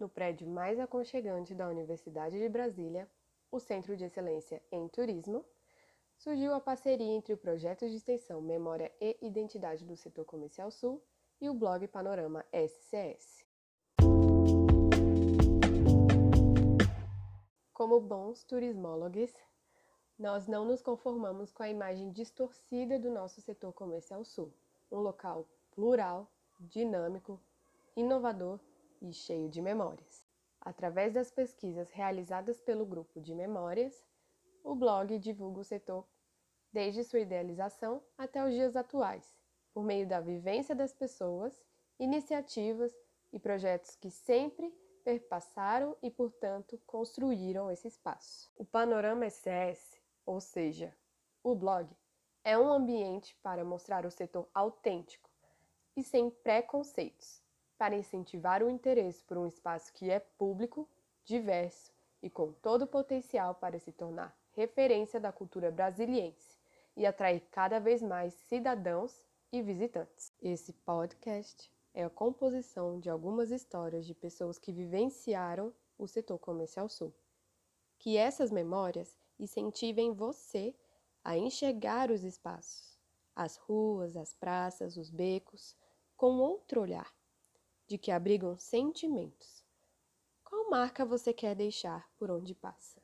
no prédio mais aconchegante da Universidade de Brasília, o Centro de Excelência em Turismo, surgiu a parceria entre o projeto de extensão Memória e Identidade do Setor Comercial Sul e o blog Panorama SCS. Como bons turismólogos, nós não nos conformamos com a imagem distorcida do nosso setor comercial sul, um local plural, dinâmico, inovador e cheio de memórias. Através das pesquisas realizadas pelo grupo de memórias, o blog divulga o setor desde sua idealização até os dias atuais, por meio da vivência das pessoas, iniciativas e projetos que sempre perpassaram e, portanto, construíram esse espaço. O Panorama SCS, ou seja, o blog, é um ambiente para mostrar o setor autêntico e sem preconceitos, para incentivar o interesse por um espaço que é público, diverso e com todo o potencial para se tornar referência da cultura brasiliense e atrair cada vez mais cidadãos e visitantes. Esse podcast é a composição de algumas histórias de pessoas que vivenciaram o setor comercial sul. Que essas memórias incentivem você a enxergar os espaços, as ruas, as praças, os becos, com outro olhar, de que abrigam sentimentos. Qual marca você quer deixar por onde passa?